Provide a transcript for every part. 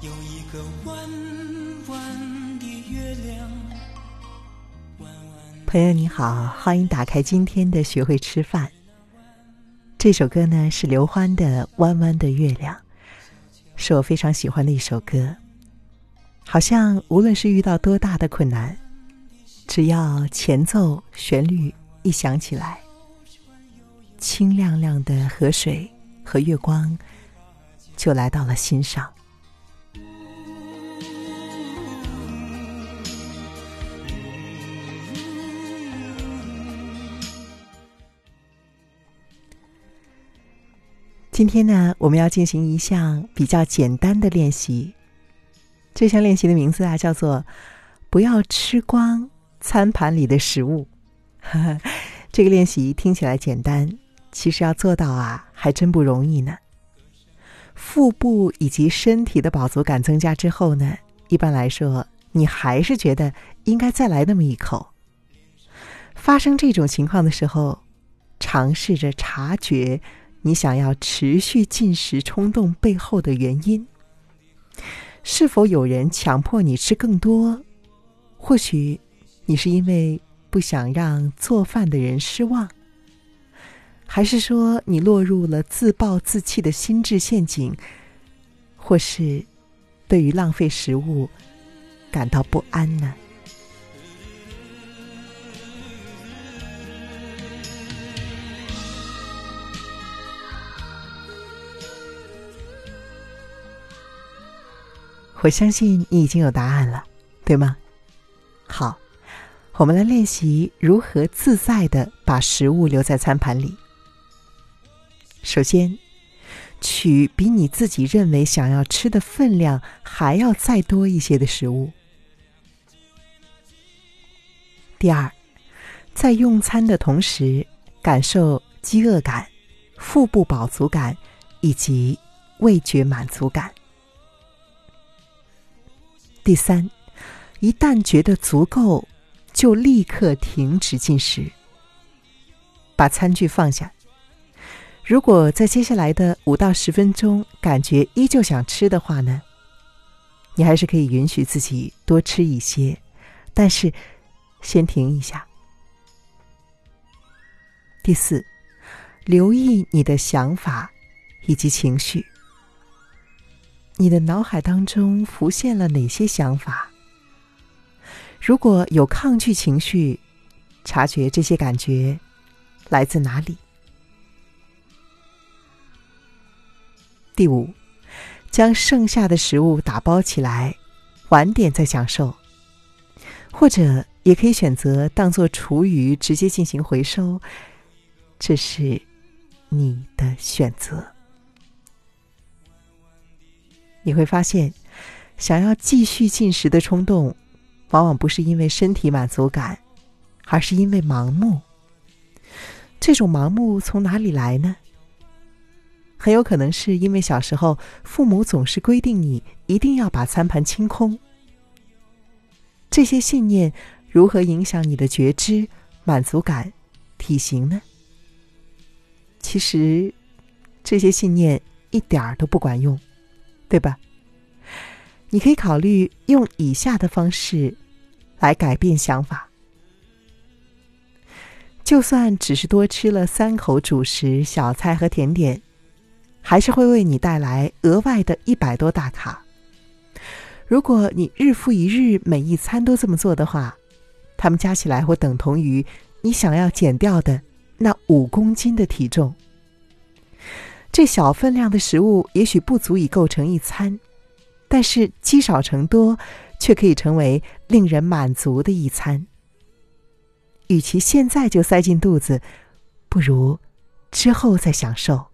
有一个弯弯的月亮。朋友你好，欢迎打开今天的学会吃饭。这首歌呢是刘欢的《弯弯的月亮》，是我非常喜欢的一首歌。好像无论是遇到多大的困难，只要前奏旋律一响起来，清亮亮的河水和月光就来到了心上。今天呢，我们要进行一项比较简单的练习。这项练习的名字啊，叫做“不要吃光餐盘里的食物”。这个练习听起来简单，其实要做到啊，还真不容易呢。腹部以及身体的饱足感增加之后呢，一般来说，你还是觉得应该再来那么一口。发生这种情况的时候，尝试着察觉。你想要持续进食冲动背后的原因，是否有人强迫你吃更多？或许你是因为不想让做饭的人失望，还是说你落入了自暴自弃的心智陷阱？或是对于浪费食物感到不安呢？我相信你已经有答案了，对吗？好，我们来练习如何自在的把食物留在餐盘里。首先，取比你自己认为想要吃的分量还要再多一些的食物。第二，在用餐的同时，感受饥饿感、腹部饱足感以及味觉满足感。第三，一旦觉得足够，就立刻停止进食，把餐具放下。如果在接下来的五到十分钟感觉依旧想吃的话呢，你还是可以允许自己多吃一些，但是先停一下。第四，留意你的想法以及情绪。你的脑海当中浮现了哪些想法？如果有抗拒情绪，察觉这些感觉来自哪里？第五，将剩下的食物打包起来，晚点再享受，或者也可以选择当做厨余直接进行回收，这是你的选择。你会发现，想要继续进食的冲动，往往不是因为身体满足感，而是因为盲目。这种盲目从哪里来呢？很有可能是因为小时候父母总是规定你一定要把餐盘清空。这些信念如何影响你的觉知、满足感、体型呢？其实，这些信念一点儿都不管用。对吧？你可以考虑用以下的方式来改变想法。就算只是多吃了三口主食、小菜和甜点，还是会为你带来额外的一百多大卡。如果你日复一日每一餐都这么做的话，它们加起来会等同于你想要减掉的那五公斤的体重。这小分量的食物也许不足以构成一餐，但是积少成多，却可以成为令人满足的一餐。与其现在就塞进肚子，不如之后再享受。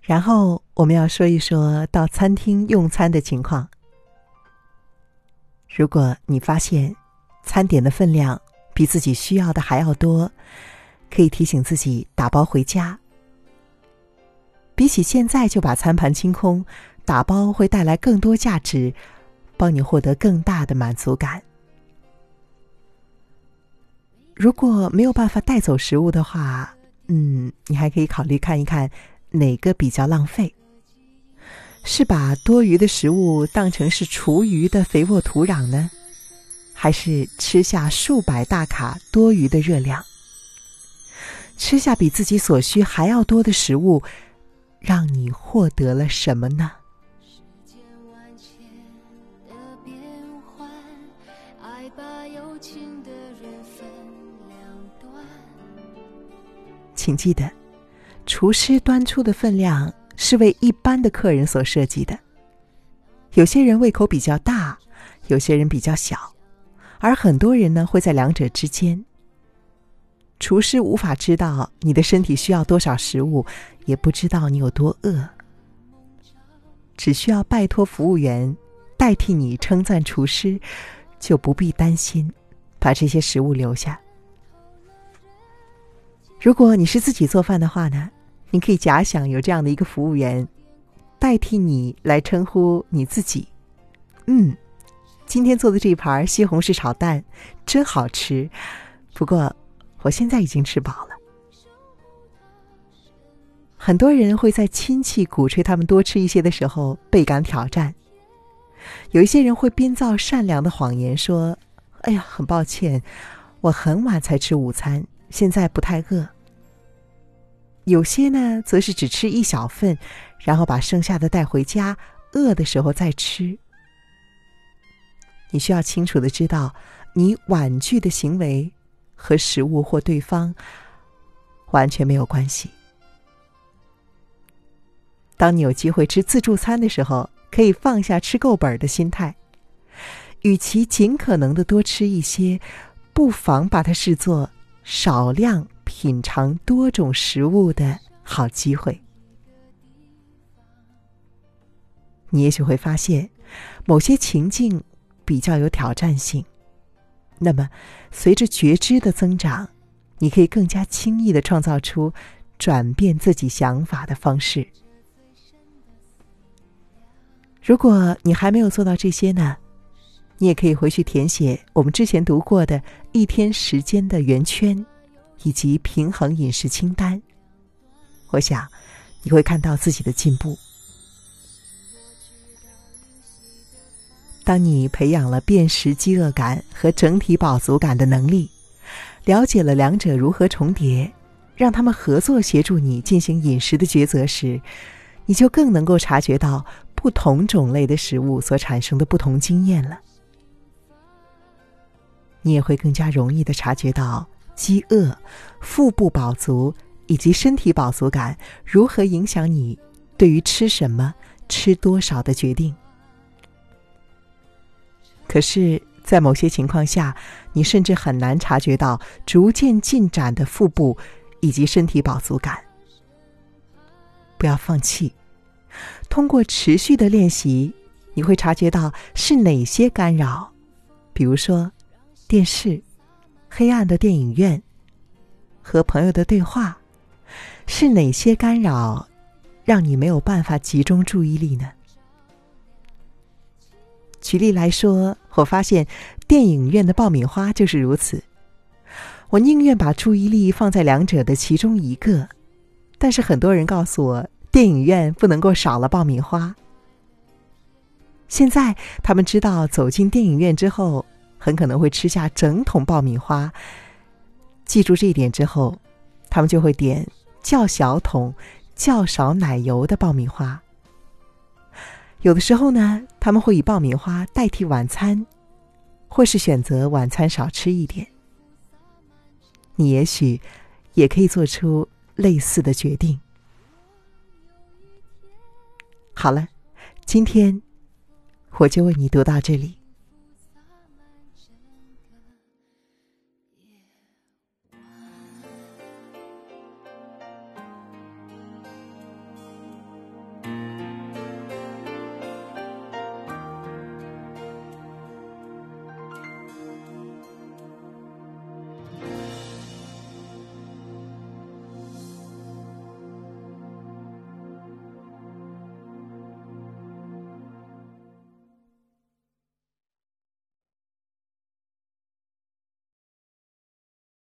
然后我们要说一说到餐厅用餐的情况。如果你发现餐点的分量比自己需要的还要多，可以提醒自己打包回家。比起现在就把餐盘清空，打包会带来更多价值，帮你获得更大的满足感。如果没有办法带走食物的话，嗯，你还可以考虑看一看哪个比较浪费？是把多余的食物当成是厨余的肥沃土壤呢，还是吃下数百大卡多余的热量？吃下比自己所需还要多的食物，让你获得了什么呢？请记得，厨师端出的分量是为一般的客人所设计的。有些人胃口比较大，有些人比较小，而很多人呢会在两者之间。厨师无法知道你的身体需要多少食物，也不知道你有多饿，只需要拜托服务员代替你称赞厨师，就不必担心把这些食物留下。如果你是自己做饭的话呢，你可以假想有这样的一个服务员，代替你来称呼你自己。嗯，今天做的这盘西红柿炒蛋真好吃，不过我现在已经吃饱了。很多人会在亲戚鼓吹他们多吃一些的时候倍感挑战，有一些人会编造善良的谎言说：“哎呀，很抱歉，我很晚才吃午餐。”现在不太饿。有些呢，则是只吃一小份，然后把剩下的带回家，饿的时候再吃。你需要清楚的知道，你婉拒的行为和食物或对方完全没有关系。当你有机会吃自助餐的时候，可以放下吃够本的心态，与其尽可能的多吃一些，不妨把它视作。少量品尝多种食物的好机会，你也许会发现，某些情境比较有挑战性。那么，随着觉知的增长，你可以更加轻易的创造出转变自己想法的方式。如果你还没有做到这些呢？你也可以回去填写我们之前读过的一天时间的圆圈，以及平衡饮食清单。我想你会看到自己的进步。当你培养了辨识饥饿感和整体饱足感的能力，了解了两者如何重叠，让他们合作协助你进行饮食的抉择时，你就更能够察觉到不同种类的食物所产生的不同经验了。你也会更加容易的察觉到饥饿、腹部饱足以及身体饱足感如何影响你对于吃什么、吃多少的决定。可是，在某些情况下，你甚至很难察觉到逐渐进展的腹部以及身体饱足感。不要放弃，通过持续的练习，你会察觉到是哪些干扰，比如说。电视、黑暗的电影院和朋友的对话，是哪些干扰让你没有办法集中注意力呢？举例来说，我发现电影院的爆米花就是如此。我宁愿把注意力放在两者的其中一个，但是很多人告诉我，电影院不能够少了爆米花。现在他们知道走进电影院之后。很可能会吃下整桶爆米花。记住这一点之后，他们就会点较小桶、较少奶油的爆米花。有的时候呢，他们会以爆米花代替晚餐，或是选择晚餐少吃一点。你也许也可以做出类似的决定。好了，今天我就为你读到这里。